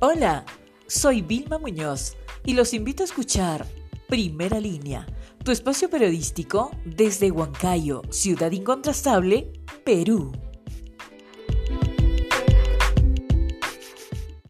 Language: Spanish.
Hola, soy Vilma Muñoz y los invito a escuchar Primera Línea, tu espacio periodístico desde Huancayo, ciudad incontrastable, Perú.